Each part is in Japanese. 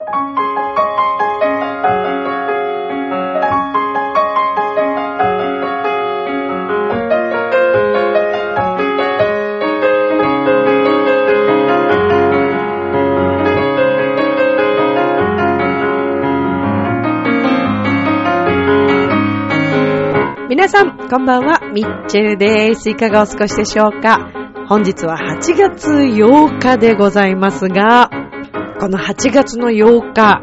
皆さん、こんばんは、ミッチェルです。いかがお過ごしでしょうか？本日は8月8日でございますが、この8月の8日、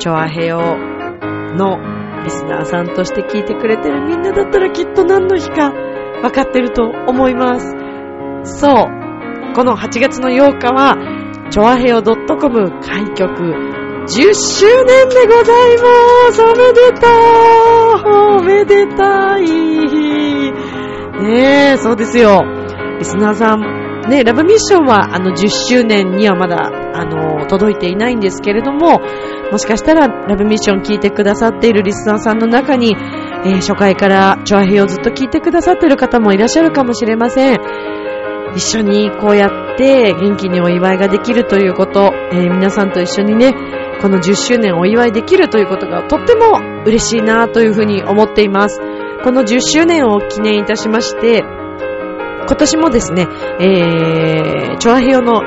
チョアヘヨのリスナーさんとして聞いてくれてるみんなだったらきっと何の日か分かってると思います。そう。この8月の8日は、チョアヘヨ .com 開局10周年でございますおめでとうおめでたいねえ、そうですよ。リスナーさん、ね、ラブミッションはあの10周年にはまだあの届いていないんですけれども、もしかしたらラブミッション聞いてくださっているリスナーさんの中に、えー、初回からチョアヘをずっと聞いてくださっている方もいらっしゃるかもしれません。一緒にこうやって元気にお祝いができるということ、えー、皆さんと一緒にね、この10周年お祝いできるということがとっても嬉しいなというふうに思っています。この10周年を記念いたしまして、今年もですね、えー、チョアヘヨの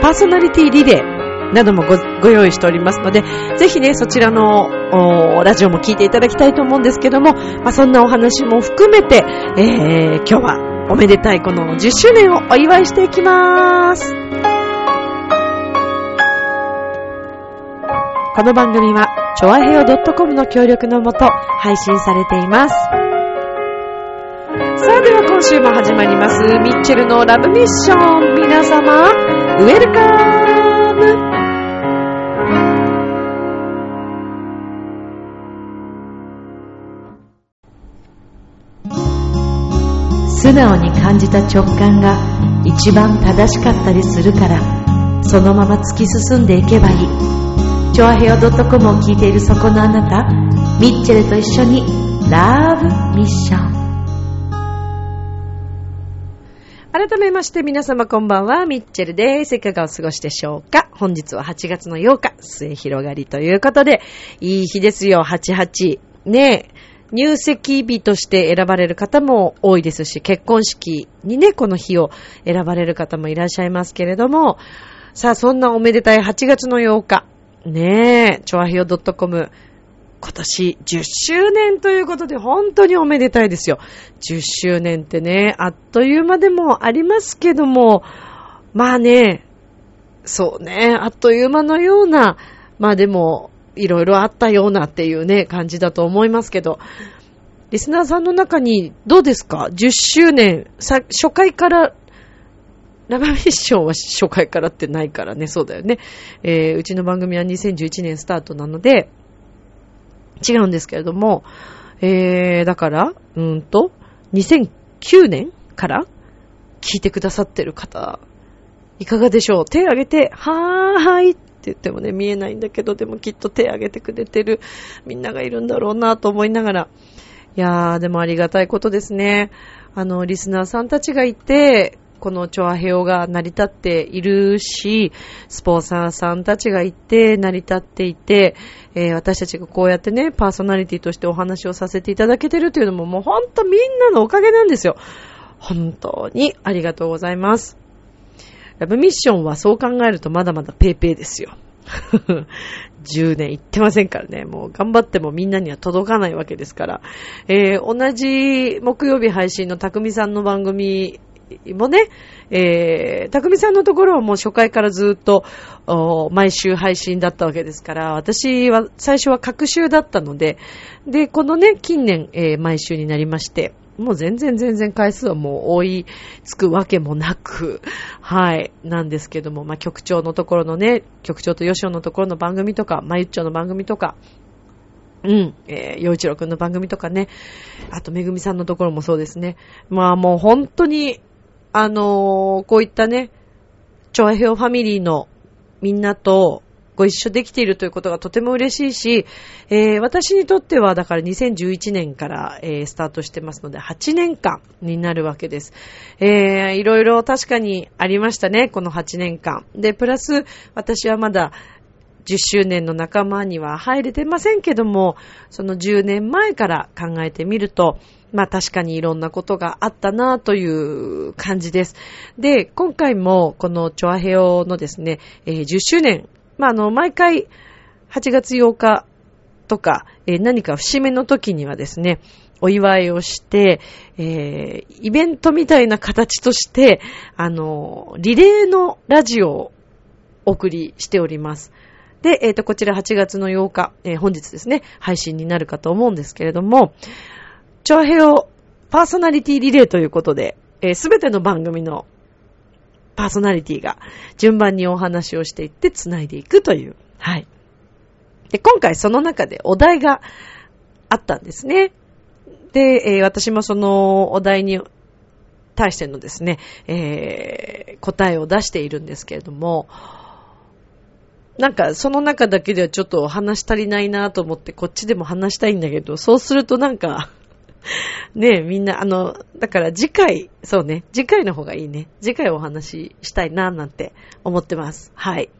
パーソナリティリレーなどもごご用意しておりますので、ぜひね、そちらのラジオも聞いていただきたいと思うんですけども、まあ、そんなお話も含めて、えー、今日はおめでたいこの10周年をお祝いしていきます。この番組は、ちょあへよ .com の協力のもと配信されています。週も始まります、ミッチェルのラブミッション。皆様、ウェルカム素直に感じた直感が一番正しかったりするから、そのまま突き進んでいけばいい。チョアヘオ .com を聞いているそこのあなた、ミッチェルと一緒にラブミッション。改めまして皆様こんばんは、ミッチェルです。いかがお過ごしでしょうか？本日は8月の8日、末広がりということで、いい日ですよ、88。ねえ。入籍日として選ばれる方も多いですし、結婚式にね、この日を選ばれる方もいらっしゃいますけれども、さあ、そんなおめでたい8月の8日、ねえ、チョアヒヨ .com 今年10周年ということで本当におめでたいですよ。10周年ってね、あっという間でもありますけども、まあね、そうね、あっという間のような、まあでも、いろいろあったようなっていうね、感じだと思いますけど、リスナーさんの中にどうですか ?10 周年、初回からラバミッションは初回からってないからね、そうだよね。えー、うちの番組は2011年スタートなので、違うんですけれども、えー、だから、うんと、2009年から聞いてくださってる方、いかがでしょう？手挙げて、はーいって言ってもね、見えないんだけど、でもきっと手挙げてくれてるみんながいるんだろうなと思いながら、いやー、でもありがたいことですね。あの、リスナーさんたちがいて、このチョアヘオが成り立っているし、スポンサーさんたちがいて、成り立っていて、えー、私たちがこうやってね、パーソナリティとしてお話をさせていただけてるというのももうほんとみんなのおかげなんですよ。本当にありがとうございます。ラブミッションはそう考えるとまだまだペーペーですよ。10年行ってませんからね。もう頑張ってもみんなには届かないわけですから。えー、同じ木曜日配信の匠さんの番組もね、えー、たくみさんのところはもう初回からずっと、毎週配信だったわけですから、私は最初は各週だったので、で、このね、近年、えー、毎週になりまして、もう全然全然回数はもう追いつくわけもなく、はい、なんですけども、まあ、局長のところのね、局長と吉尾のところの番組とか、まゆっちょの番組とか、うん。えー、洋一郎くんの番組とかね。あと、めぐみさんのところもそうですね。まあもう本当に、あのー、こういったね、チョアヘオファミリーのみんなとご一緒できているということがとても嬉しいし、えー、私にとってはだから2011年から、えー、スタートしてますので8年間になるわけです。えー、いろいろ確かにありましたね、この8年間。で、プラス私はまだ10周年の仲間には入れてませんけども、その10年前から考えてみると、まあ確かにいろんなことがあったなという感じです。で、今回もこのチョアヘオのですね、えー、10周年、まああの、毎回8月8日とか、えー、何か節目の時にはですね、お祝いをして、えー、イベントみたいな形として、あの、リレーのラジオをお送りしております。で、えっ、ー、と、こちら8月の8日、えー、本日ですね、配信になるかと思うんですけれども、長平をパーソナリティリレーということで、す、え、べ、ての番組のパーソナリティが順番にお話をしていって繋いでいくという。はい。で、今回その中でお題があったんですね。で、えー、私もそのお題に対してのですね、えー、答えを出しているんですけれども、なんかその中だけではちょっと話し足りないなぁと思ってこっちでも話したいんだけど、そうするとなんか ねえ、みんな、あの、だから次回、そうね、次回の方がいいね。次回お話ししたいな、なんて思ってます。はい。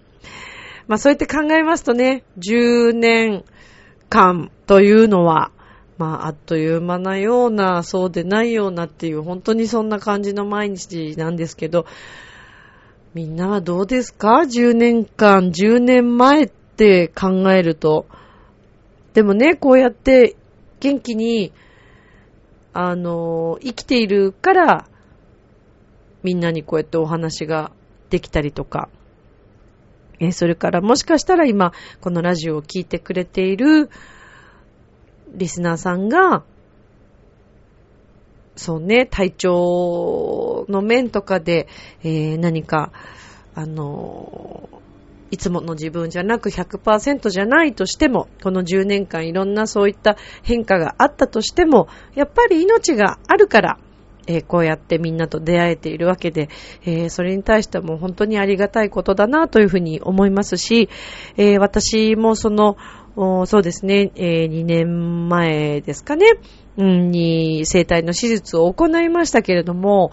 まあそうやって考えますとね、10年間というのは、まああっという間なような、そうでないようなっていう、本当にそんな感じの毎日なんですけど、みんなはどうですか ?10 年間、10年前って考えると。でもね、こうやって元気にあの、生きているから、みんなにこうやってお話ができたりとか、えそれからもしかしたら今、このラジオを聴いてくれているリスナーさんが、そうね、体調の面とかで、えー、何か、あのいつもの自分じゃなく100%じゃないとしても、この10年間いろんなそういった変化があったとしても、やっぱり命があるから、えー、こうやってみんなと出会えているわけで、えー、それに対しても本当にありがたいことだなというふうに思いますし、えー、私もその、そうですね、え2年前ですかね、に生体の手術を行いましたけれども、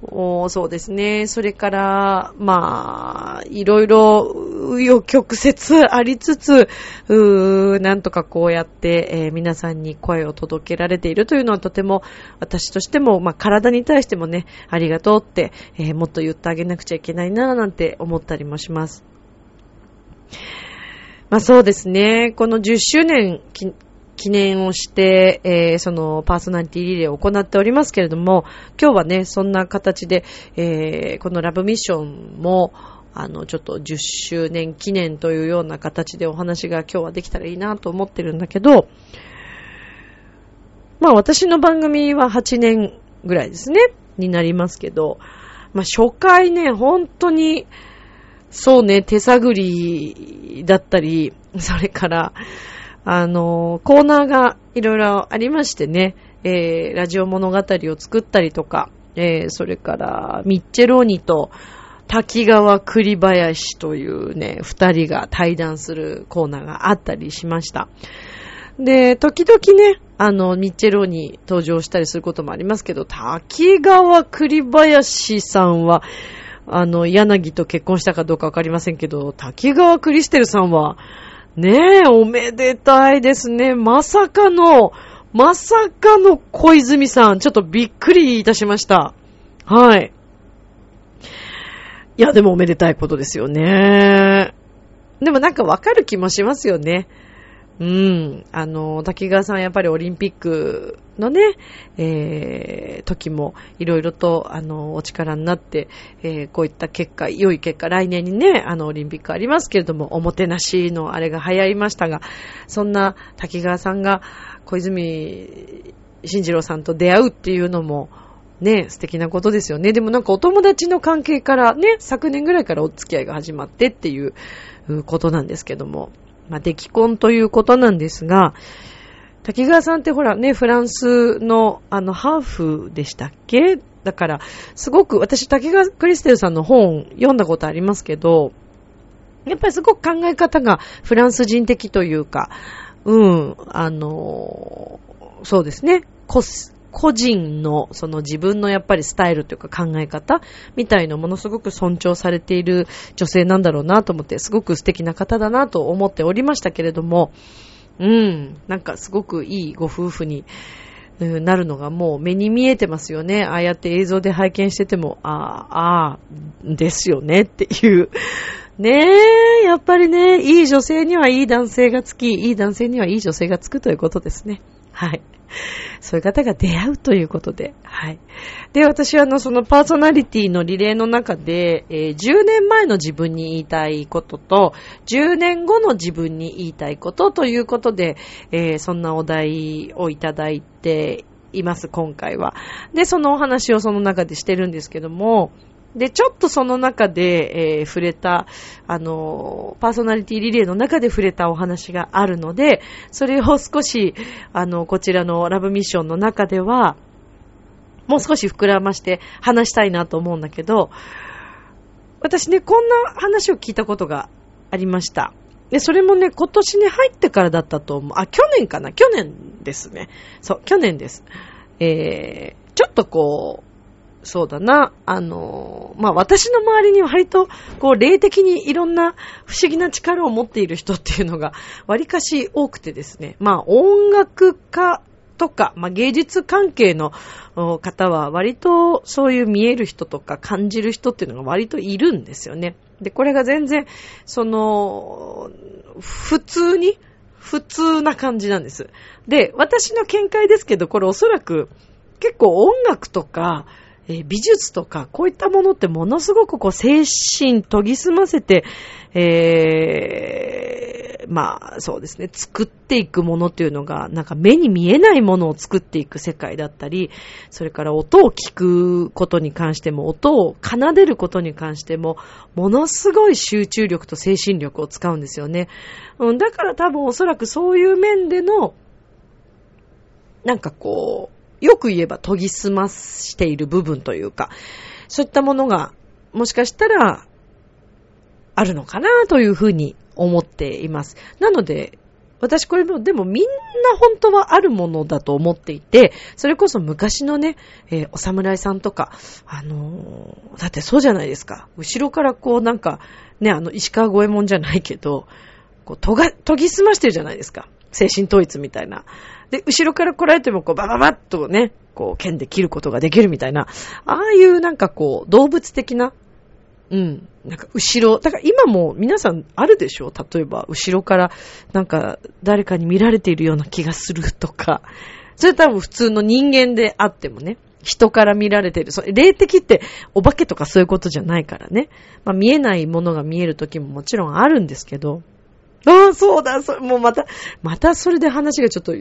そうですね。それから、まあ、いろいろ、紆余曲折ありつつ、うなんとかこうやって、えー、皆さんに声を届けられているというのはとても、私としても、まあ、体に対してもね、ありがとうって、えー、もっと言ってあげなくちゃいけないな、なんて思ったりもします。まあそうですね。この10周年記念をして、えー、そのパーソナリティリレーを行っておりますけれども、今日はね、そんな形で、えー、このラブミッションも、あの、ちょっと10周年記念というような形でお話が今日はできたらいいなと思ってるんだけど、まあ私の番組は8年ぐらいですね、になりますけど、まあ初回ね、本当に、そうね、手探りだったり、それから、あの、コーナーがいろいろありましてね、えー、ラジオ物語を作ったりとか、えー、それから、ミッチェローニと滝川栗林というね、二人が対談するコーナーがあったりしました。で、時々ね、あの、ミッチェローニ登場したりすることもありますけど、滝川栗林さんは、あの、柳と結婚したかどうかわかりませんけど、滝川クリステルさんは、ねえ、おめでたいですね。まさかの、まさかの小泉さん。ちょっとびっくりいたしました。はい。いや、でもおめでたいことですよね。でもなんかわかる気もしますよね。うん。あの、滝川さんやっぱりオリンピックのね、えー、時もいろいろと、あの、お力になって、えー、こういった結果、良い結果、来年にね、あの、オリンピックありますけれども、おもてなしのあれが流行りましたが、そんな滝川さんが小泉進次郎さんと出会うっていうのも、ね、素敵なことですよね。でもなんかお友達の関係からね、昨年ぐらいからお付き合いが始まってっていうことなんですけども、まあ、出来婚ということなんですが、滝川さんってほらね、フランスのあの、ハーフでしたっけ？だから、すごく、私、滝川クリステルさんの本読んだことありますけど、やっぱりすごく考え方がフランス人的というか、うん、あの、そうですね、個個人の、その自分のやっぱりスタイルというか考え方みたいのものすごく尊重されている女性なんだろうなと思って、すごく素敵な方だなと思っておりましたけれども、うん、なんかすごくいいご夫婦に、なるのがもう目に見えてますよね。ああやって映像で拝見してても、ああ、ああ、ですよねっていう。ねえ、やっぱりね、いい女性にはいい男性がつき、いい男性にはいい女性がつくということですね。はい。そういう方が出会うということで。はい。で、私はあの、そのパーソナリティのリレーの中で、えー、10年前の自分に言いたいことと、10年後の自分に言いたいことということで、えー、そんなお題をいただいています、今回は。で、そのお話をその中でしてるんですけども、で、ちょっとその中で、えー、触れた、あの、パーソナリティリレーの中で触れたお話があるので、それを少し、あの、こちらのラブミッションの中では、もう少し膨らまして話したいなと思うんだけど、私ね、こんな話を聞いたことがありました。で、それもね、今年に入ってからだったと思う。あ、去年かな？去年ですね。そう、去年です。えー、ちょっとこう、そうだな、あの、まあ、私の周りに割と、こう、霊的にいろんな不思議な力を持っている人っていうのが、割かし多くてですね、まあ、音楽家とか、まあ、芸術関係の方は割とそういう見える人とか感じる人っていうのが割といるんですよね。で、これが全然、その、普通に、普通な感じなんです。で、私の見解ですけど、これおそらく結構音楽とか、え、美術とか、こういったものってものすごくこう、精神研ぎ澄ませて、えー、まあ、そうですね、作っていくものっていうのが、なんか目に見えないものを作っていく世界だったり、それから音を聞くことに関しても、音を奏でることに関しても、ものすごい集中力と精神力を使うんですよね。うん、だから多分おそらくそういう面での、なんかこう、よく言えば研ぎ澄ましている部分というか、そういったものが、もしかしたら、あるのかなというふうに思っています。なので、私これも、でもみんな本当はあるものだと思っていて、それこそ昔のね、えー、お侍さんとか、あのー、だってそうじゃないですか。後ろからこうなんか、ね、あの、石川五右衛門じゃないけど、こう、とが、研ぎ澄ましてるじゃないですか。精神統一みたいな。で、後ろから来られても、こう、バババッとね、こう、剣で切ることができるみたいな、ああいうなんかこう、動物的な、うん、なんか後ろ、だから今も皆さんあるでしょ例えば、後ろからなんか誰かに見られているような気がするとか、それ多分普通の人間であってもね、人から見られている。それ霊的ってお化けとかそういうことじゃないからね。まあ見えないものが見える時ももちろんあるんですけど、ああ、そうだ、そもうまた、またそれで話がちょっと、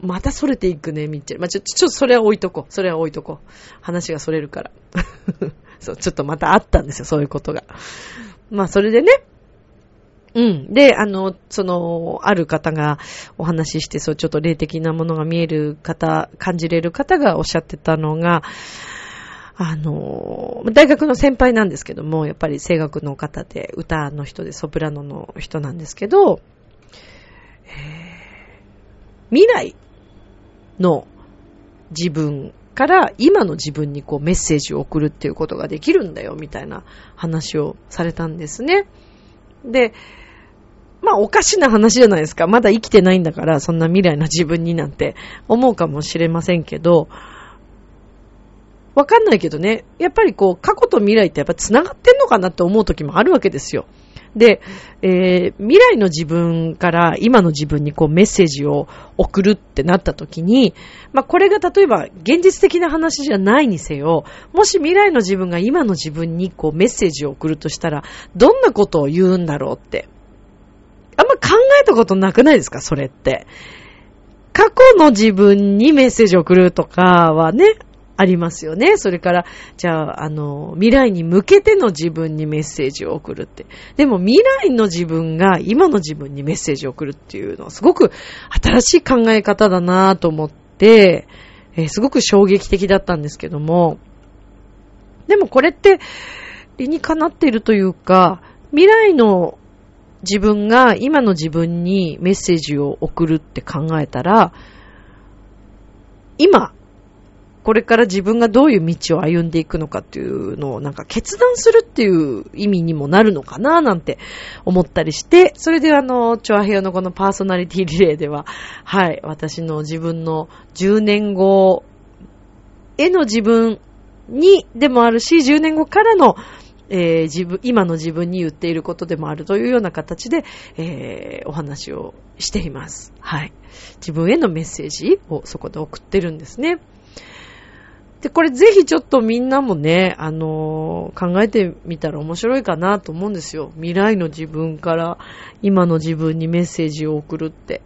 またそれていくね、みっちゃん。まあ、ちょ、ちょそれは置いとこう。それは置いとこう。話がそれるから。そう、ちょっとまたあったんですよ、そういうことが。まあ、それでね。うん。で、あの、その、ある方がお話しして、そう、ちょっと霊的なものが見える方、感じれる方がおっしゃってたのが、あの、大学の先輩なんですけども、やっぱり声楽の方で、歌の人で、ソプラノの人なんですけど、えー、未来の自分から今の自分にこうメッセージを送るっていうことができるんだよ、みたいな話をされたんですね。で、まあおかしな話じゃないですか。まだ生きてないんだから、そんな未来の自分になんて思うかもしれませんけど、わかんないけどね、やっぱりこう、過去と未来ってやっぱ繋がってんのかなって思う時もあるわけですよ。で、えー、未来の自分から今の自分にこうメッセージを送るってなった時に、まあこれが例えば現実的な話じゃないにせよ、もし未来の自分が今の自分にこうメッセージを送るとしたら、どんなことを言うんだろうって。あんま考えたことなくないですか？それって。過去の自分にメッセージを送るとかはね、ありますよね。それから、じゃあ、あの、未来に向けての自分にメッセージを送るって。でも未来の自分が今の自分にメッセージを送るっていうのはすごく新しい考え方だなぁと思って、えー、すごく衝撃的だったんですけども、でもこれって理にかなっているというか、未来の自分が今の自分にメッセージを送るって考えたら、今、これから自分がどういう道を歩んでいくのかっていうのをなんか決断するっていう意味にもなるのかななんて思ったりして、それであの、チョアヘヨのこのパーソナリティリレーでは、はい、私の自分の10年後への自分にでもあるし、10年後からのえー、自分、今の自分に言っていることでもあるというような形で、えー、お話をしています。はい。自分へのメッセージをそこで送ってるんですね。で、これぜひちょっとみんなもね、あのー、考えてみたら面白いかなと思うんですよ。未来の自分から今の自分にメッセージを送るって。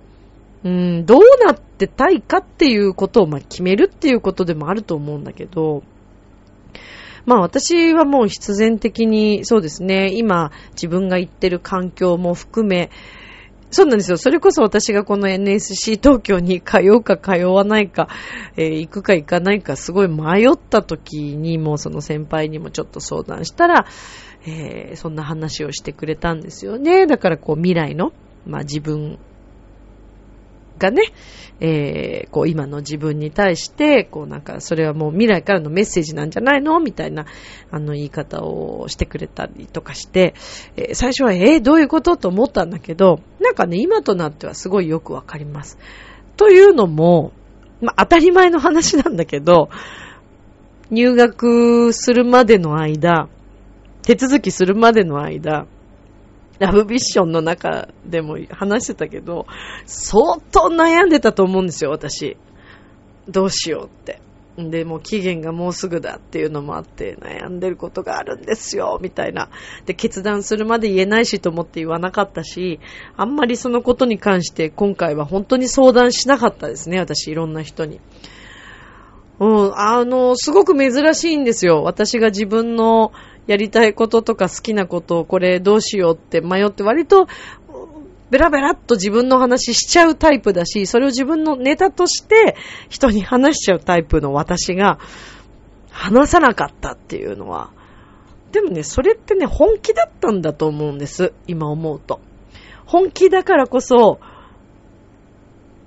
うん、どうなってたいかっていうことを、まあ、決めるっていうことでもあると思うんだけど、まあ私はもう必然的に、そうですね、今自分が行ってる環境も含め、そうなんですよ。それこそ私がこの NSC 東京に通うか通わないか、えー、行くか行かないかすごい迷った時にもうその先輩にもちょっと相談したら、えー、そんな話をしてくれたんですよね。だからこう未来の、まあ自分がね、えー、こう今の自分に対して、こうなんかそれはもう未来からのメッセージなんじゃないの？みたいな、あの言い方をしてくれたりとかして、えー、最初はえー、どういうこと？と思ったんだけど、なんかね、今となってはすごいよくわかります。というのも、まあ当たり前の話なんだけど、入学するまでの間、手続きするまでの間、ラブビッションの中でも話してたけど、相当悩んでたと思うんですよ、私。どうしようって。で、もう期限がもうすぐだっていうのもあって悩んでることがあるんですよ、みたいな。で、決断するまで言えないしと思って言わなかったし、あんまりそのことに関して今回は本当に相談しなかったですね、私いろんな人に。うん、あの、すごく珍しいんですよ。私が自分のやりたいこととか好きなことをこれどうしようって迷って割とベラベラっと自分の話しちゃうタイプだし、それを自分のネタとして人に話しちゃうタイプの私が話さなかったっていうのは、でもね、それってね、本気だったんだと思うんです。今思うと。本気だからこそ、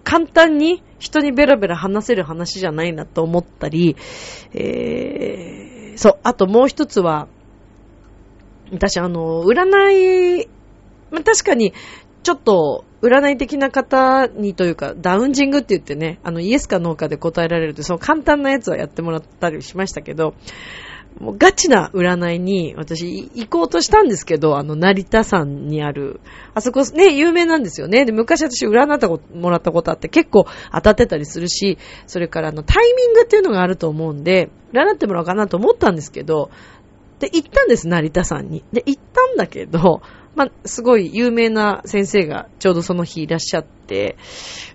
簡単に人にベラベラ話せる話じゃないなと思ったり、えー、そう、あともう一つは、私、あの、占い、まあ、確かに、ちょっと、占い的な方にというか、ダウンジングって言ってね、あの、イエスかノーかで答えられるって、その簡単なやつはやってもらったりしましたけど、もうガチな占いに私行こうとしたんですけど、あの、成田山にある、あそこね、有名なんですよね。で、昔私占ってもらったことあって結構当たってたりするし、それからあの、タイミングっていうのがあると思うんで、占ってもらおうかなと思ったんですけど、で、行ったんです、成田山に。で、行ったんだけど、まあ、すごい有名な先生がちょうどその日いらっしゃって、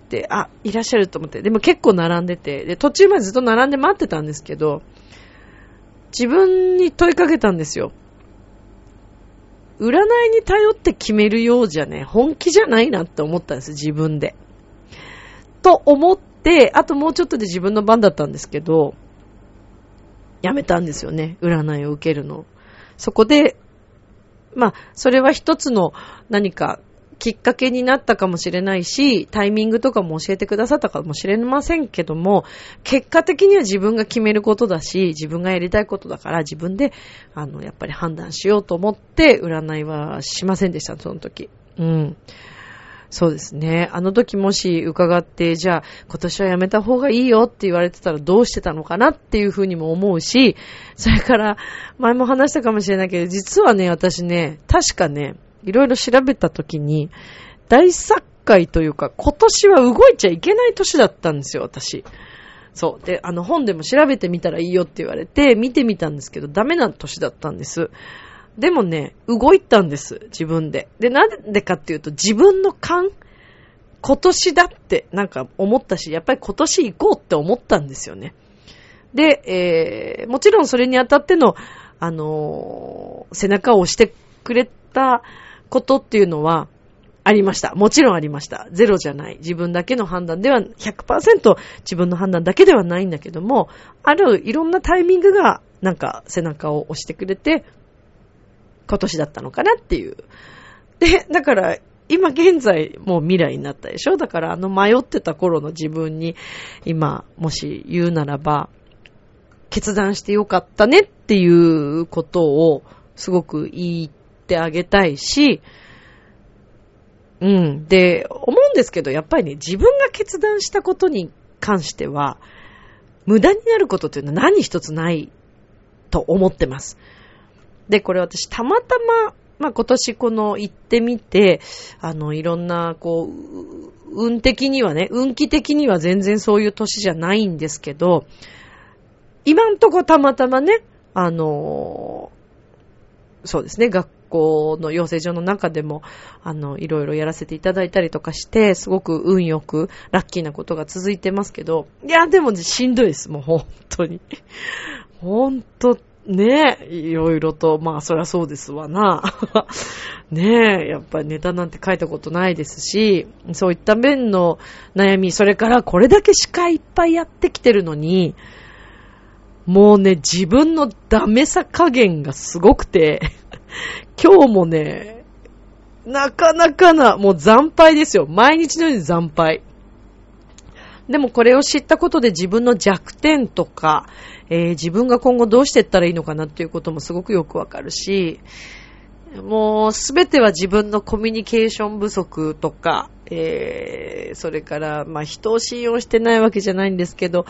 で、あ、いらっしゃると思って、でも結構並んでて、で、途中までずっと並んで待ってたんですけど、自分に問いかけたんですよ。占いに頼って決めるようじゃね、本気じゃないなって思ったんです、自分で。と思って、あともうちょっとで自分の番だったんですけど、やめたんですよね。占いを受けるの。そこで、まあ、それは一つの何かきっかけになったかもしれないし、タイミングとかも教えてくださったかもしれませんけども、結果的には自分が決めることだし、自分がやりたいことだから自分で、あの、やっぱり判断しようと思って占いはしませんでした、その時。うん。そうですね。あの時もし伺って、じゃあ今年はやめた方がいいよって言われてたらどうしてたのかなっていうふうにも思うし、それから前も話したかもしれないけど、実はね、私ね、確かね、いろいろ調べた時に、大作会というか、今年は動いちゃいけない年だったんですよ、私。そう。で、あの本でも調べてみたらいいよって言われて、見てみたんですけど、ダメな年だったんです。でもね、動いたんです、自分で。で、なんでかっていうと、自分の勘、今年だってなんか思ったし、やっぱり今年行こうって思ったんですよね。で、えー、もちろんそれにあたっての、あのー、背中を押してくれたことっていうのは、ありました。もちろんありました。ゼロじゃない。自分だけの判断では、100%自分の判断だけではないんだけども、あるいろんなタイミングが、なんか背中を押してくれて、今年だったのかなっていう。で、だから、今現在もう未来になったでしょ？だからあの迷ってた頃の自分に今もし言うならば、決断してよかったねっていうことをすごく言ってあげたいし、うん。で、思うんですけど、やっぱりね、自分が決断したことに関しては、無駄になることっていうのは何一つないと思ってます。で、これ私たまたま、まあ、今年この行ってみて、あの、いろんな、こう、運的にはね、運気的には全然そういう年じゃないんですけど、今んとこたまたまね、あのそうですね、学校の養成所の中でも、あの、いろいろやらせていただいたりとかして、すごく運よく、ラッキーなことが続いてますけど、いや、でもしんどいです、もう本当に。本当ねえ、いろいろと、まあそりゃそうですわな。ねえ、やっぱりネタなんて書いたことないですし、そういった面の悩み、それからこれだけ司会いっぱいやってきてるのに、もうね、自分のダメさ加減がすごくて、今日もね、なかなかな、もう惨敗ですよ。毎日のように惨敗。でもこれを知ったことで自分の弱点とか、えー、自分が今後どうしていったらいいのかなっていうこともすごくよくわかるし、もうすべては自分のコミュニケーション不足とか、えー、それから、まあ人を信用してないわけじゃないんですけど、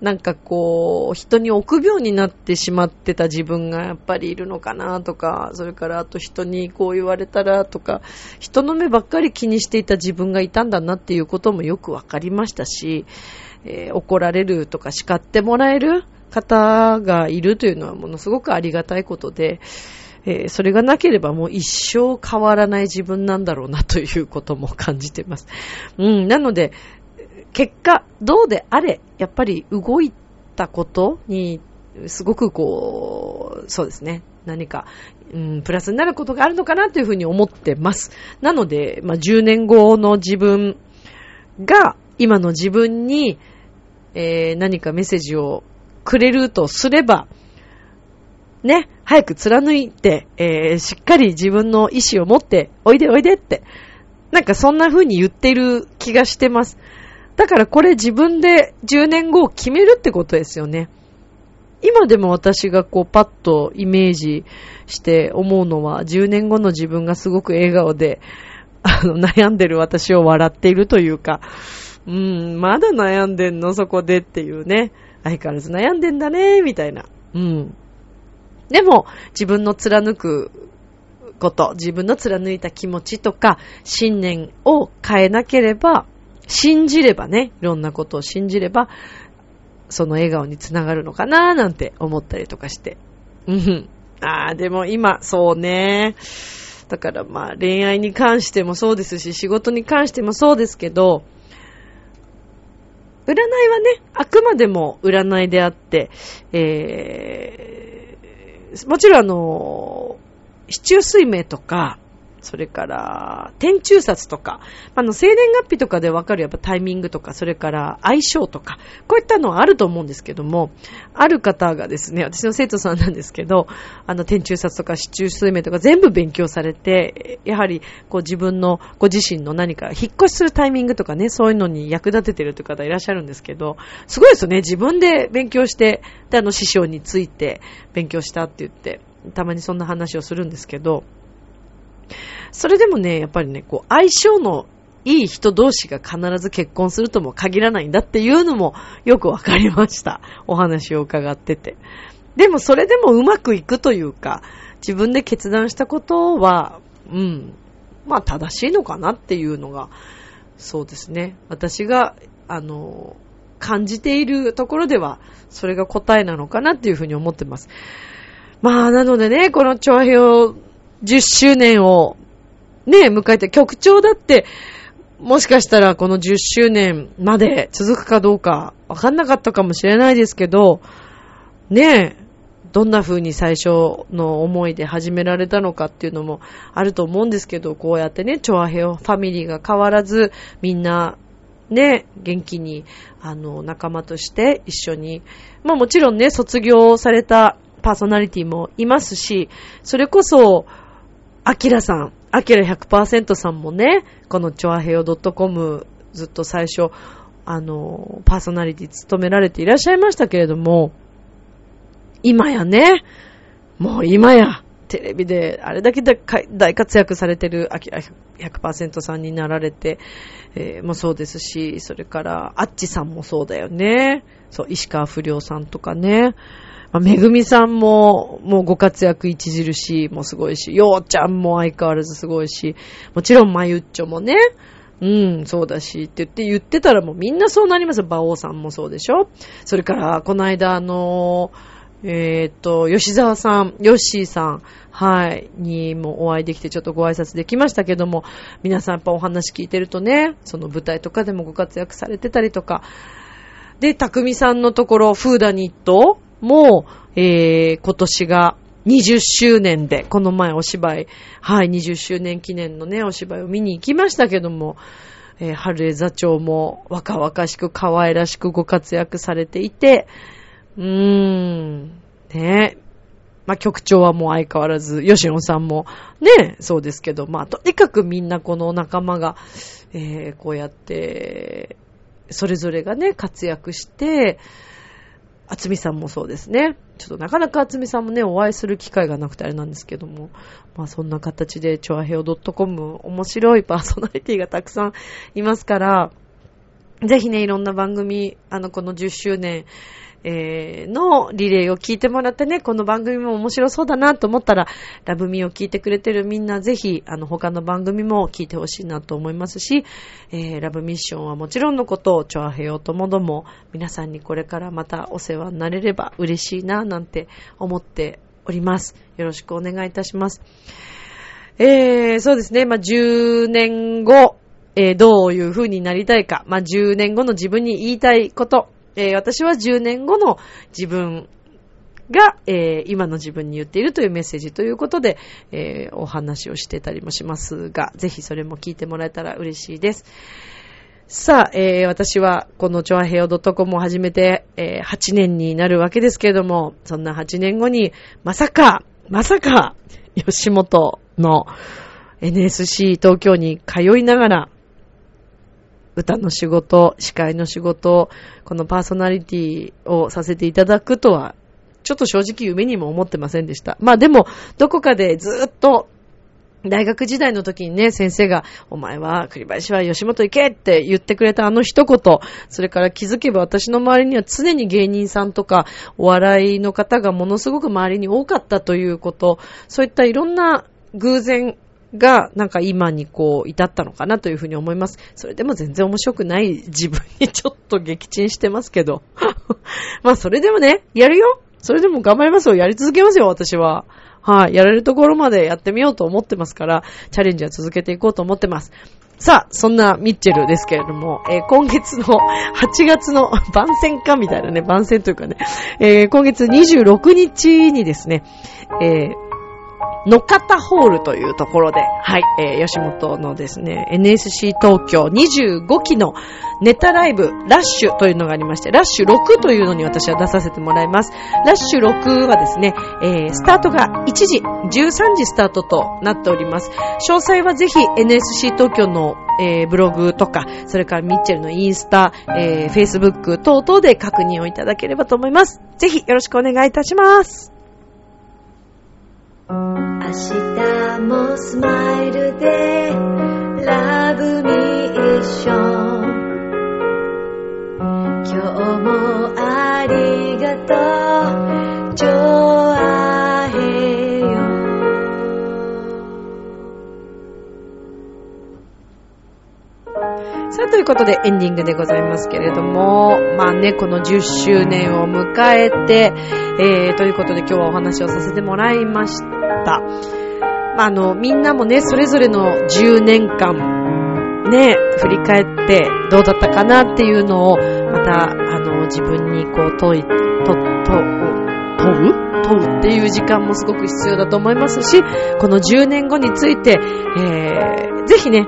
なんかこう、人に臆病になってしまってた自分がやっぱりいるのかなとか、それからあと人にこう言われたらとか、人の目ばっかり気にしていた自分がいたんだなっていうこともよくわかりましたし、えー、怒られるとか叱ってもらえる方がいるというのはものすごくありがたいことで、えー、それがなければもう一生変わらない自分なんだろうなということも感じてます。うん、なので、結果、どうであれ、やっぱり動いたことに、すごくこう、そうですね、何か、うん、プラスになることがあるのかなというふうに思ってます。なので、まあ、10年後の自分が、今の自分に、えー、何かメッセージをくれるとすれば、ね、早く貫いて、えー、しっかり自分の意志を持って、おいでおいでって、なんかそんな風に言ってる気がしてます。だからこれ自分で10年後を決めるってことですよね。今でも私がこうパッとイメージして思うのは10年後の自分がすごく笑顔であの悩んでる私を笑っているというか、うん、まだ悩んでんのそこでっていうね。相変わらず悩んでんだね、みたいな。うん。でも、自分の貫くこと、自分の貫いた気持ちとか、信念を変えなければ、信じればね、いろんなことを信じれば、その笑顔につながるのかななんて思ったりとかして。うん。ああ、でも今、そうね。だからまあ恋愛に関してもそうですし、仕事に関してもそうですけど、占いはね、あくまでも占いであって、えー、もちろんあの、市中水明とか、それから、天中札とか、あの、生年月日とかでわかるやっぱタイミングとか、それから相性とか、こういったのはあると思うんですけども、ある方がですね、私の生徒さんなんですけど、あの、天中札とか市中水明とか全部勉強されて、やはり、こう自分の、ご自身の何か、引っ越しするタイミングとかね、そういうのに役立ててるという方いらっしゃるんですけど、すごいですよね、自分で勉強して、で、あの、師匠について勉強したって言って、たまにそんな話をするんですけど、それでもね、やっぱりね、こう、相性のいい人同士が必ず結婚するとも限らないんだっていうのもよくわかりました。お話を伺ってて。でもそれでもうまくいくというか、自分で決断したことは、うん、まあ正しいのかなっていうのが、そうですね。私が、あの、感じているところでは、それが答えなのかなっていうふうに思ってます。まあ、なのでね、この長編10周年をね、迎えて局長だって、もしかしたらこの10周年まで続くかどうかわかんなかったかもしれないですけど、ねえ、どんな風に最初の思いで始められたのかっていうのもあると思うんですけど、こうやってね、チョアヘオファミリーが変わらず、みんな、ね、元気に、あの、仲間として一緒に、まあもちろんね、卒業されたパーソナリティもいますし、それこそ、アキラさん、アキラ100%さんもね、このチョアヘヨ .com ずっと最初、あの、パーソナリティ務められていらっしゃいましたけれども、今やね、もう今や、テレビであれだけ大活躍されてる、あきら100%さんになられて、えー、もそうですし、それから、あっちさんもそうだよね。そう、石川不良さんとかね。まあ、めぐみさんも、もうご活躍著しい、もうすごいし、ようちゃんも相変わらずすごいし、もちろんまゆっちょもね、うん、そうだし、って言って言ってたらもうみんなそうなりますよ。馬王さんもそうでしょ。それから、この間、あのえー、っと、吉沢さん、ヨッシーさん、はい、にもお会いできてちょっとご挨拶できましたけども、皆さんやっぱお話聞いてるとね、その舞台とかでもご活躍されてたりとか、で、匠さんのところ、フーダニット。も、えー、今年が20周年で、この前お芝居、はい、20周年記念のね、お芝居を見に行きましたけども、えー、春江座長も若々しく可愛らしくご活躍されていて、うーん。ねまあ、局長はもう相変わらず、吉野さんも、ねそうですけど、まあ、とにかくみんなこの仲間が、えー、こうやって、それぞれがね、活躍して、あつみさんもそうですね。ちょっとなかなかあつみさんもね、お会いする機会がなくてあれなんですけども、まあそんな形で、チョアヘオ .com 面白いパーソナリティがたくさんいますから、ぜひね、いろんな番組、あの、この10周年、えー、のリレーを聞いてもらってね、この番組も面白そうだなと思ったら、ラブミーを聞いてくれてるみんなぜひ、あの、他の番組も聞いてほしいなと思いますし、えー、ラブミッションはもちろんのことを、チョアヘヨともども、皆さんにこれからまたお世話になれれば嬉しいな、なんて思っております。よろしくお願いいたします。えー、そうですね、まあ、10年後、えー、どういう風になりたいか、まあ、10年後の自分に言いたいこと、えー、私は10年後の自分が、えー、今の自分に言っているというメッセージということで、えー、お話をしてたりもしますが、ぜひそれも聞いてもらえたら嬉しいです。さあ、えー、私はこのチョアヘオ .com を始めて、えー、8年になるわけですけれども、そんな8年後に、まさか、まさか、吉本の NSC 東京に通いながら、歌の仕事、司会の仕事、このパーソナリティをさせていただくとは、ちょっと正直夢にも思ってませんでした。まあでも、どこかでずっと、大学時代の時にね、先生が、お前は栗林は吉本行けって言ってくれたあの一言、それから気づけば私の周りには常に芸人さんとかお笑いの方がものすごく周りに多かったということ、そういったいろんな偶然が、なんか今にこう、至ったのかなというふうに思います。それでも全然面白くない自分にちょっと撃沈してますけど。まあ、それでもね、やるよそれでも頑張りますよ。やり続けますよ、私は。はい、やれるところまでやってみようと思ってますから、チャレンジは続けていこうと思ってます。さあ、そんなミッチェルですけれども、えー、今月の 8月の 番宣かみたいなね、番宣というかね、えー、今月26日にですね、えーのかたホールというところで、はい、えー、吉本のですね、NSC 東京25期のネタライブ、ラッシュというのがありまして、ラッシュ6というのに私は出させてもらいます。ラッシュ6はですね、えー、スタートが1時、13時スタートとなっております。詳細はぜひ NSC 東京のえー、ブログとか、それからミッチェルのインスタ、えー、フェイスブック等々で確認をいただければと思います。ぜひよろしくお願いいたします。明日もスマイルでラブミッション今日もありがとう。ジョアヘヨさあ、ということでエンディングでございますけれども、まあね、この10周年を迎えて、えー、ということで今日はお話をさせてもらいました。まあ、あの、みんなもね、それぞれの10年間、ね、振り返ってどうだったかなっていうのを、また、あの、自分にこう問い、と、と、問う？問うっていう時間もすごく必要だと思いますし、この10年後について、えー、ぜひね、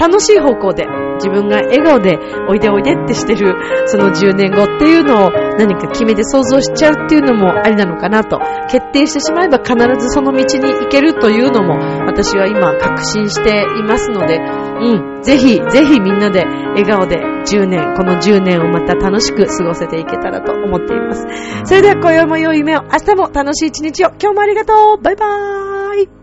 楽しい方向で自分が笑顔でおいでおいでってしてるその10年後っていうのを何か決めて想像しちゃうっていうのもありなのかなと決定してしまえば必ずその道に行けるというのも私は今確信していますのでうんぜひぜひみんなで笑顔で10年、この10年をまた楽しく過ごせていけたらと思っています。それでは今宵も良い夢を、明日も楽しい一日を、今日もありがとう。バイバーイ。